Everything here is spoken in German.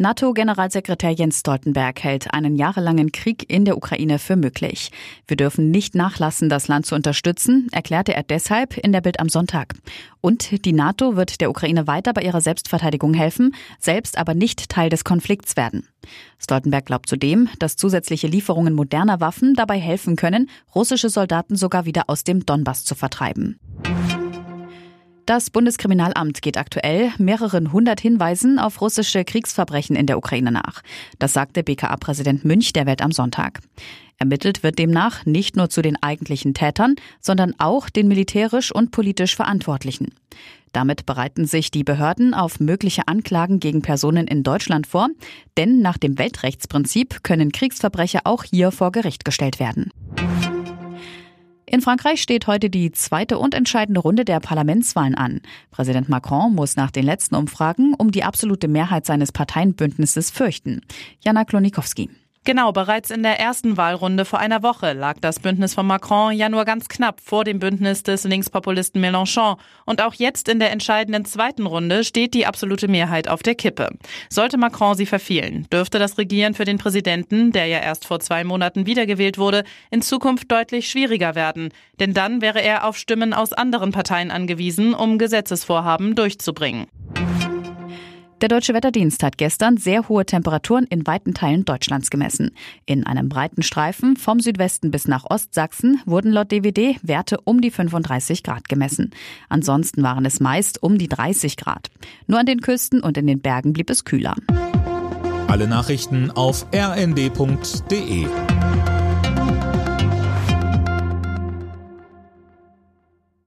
NATO-Generalsekretär Jens Stoltenberg hält einen jahrelangen Krieg in der Ukraine für möglich. Wir dürfen nicht nachlassen, das Land zu unterstützen, erklärte er deshalb in der Bild am Sonntag. Und die NATO wird der Ukraine weiter bei ihrer Selbstverteidigung helfen, selbst aber nicht Teil des Konflikts werden. Stoltenberg glaubt zudem, dass zusätzliche Lieferungen moderner Waffen dabei helfen können, russische Soldaten sogar wieder aus dem Donbass zu vertreiben. Das Bundeskriminalamt geht aktuell mehreren hundert Hinweisen auf russische Kriegsverbrechen in der Ukraine nach. Das sagte BKA-Präsident Münch der Welt am Sonntag. Ermittelt wird demnach nicht nur zu den eigentlichen Tätern, sondern auch den militärisch und politisch Verantwortlichen. Damit bereiten sich die Behörden auf mögliche Anklagen gegen Personen in Deutschland vor, denn nach dem Weltrechtsprinzip können Kriegsverbrecher auch hier vor Gericht gestellt werden. In Frankreich steht heute die zweite und entscheidende Runde der Parlamentswahlen an. Präsident Macron muss nach den letzten Umfragen um die absolute Mehrheit seines Parteienbündnisses fürchten. Jana Klonikowski. Genau, bereits in der ersten Wahlrunde vor einer Woche lag das Bündnis von Macron ja nur ganz knapp vor dem Bündnis des Linkspopulisten Mélenchon. Und auch jetzt in der entscheidenden zweiten Runde steht die absolute Mehrheit auf der Kippe. Sollte Macron sie verfehlen, dürfte das Regieren für den Präsidenten, der ja erst vor zwei Monaten wiedergewählt wurde, in Zukunft deutlich schwieriger werden. Denn dann wäre er auf Stimmen aus anderen Parteien angewiesen, um Gesetzesvorhaben durchzubringen. Der Deutsche Wetterdienst hat gestern sehr hohe Temperaturen in weiten Teilen Deutschlands gemessen. In einem breiten Streifen vom Südwesten bis nach Ostsachsen wurden laut DWD Werte um die 35 Grad gemessen. Ansonsten waren es meist um die 30 Grad. Nur an den Küsten und in den Bergen blieb es kühler. Alle Nachrichten auf rnd.de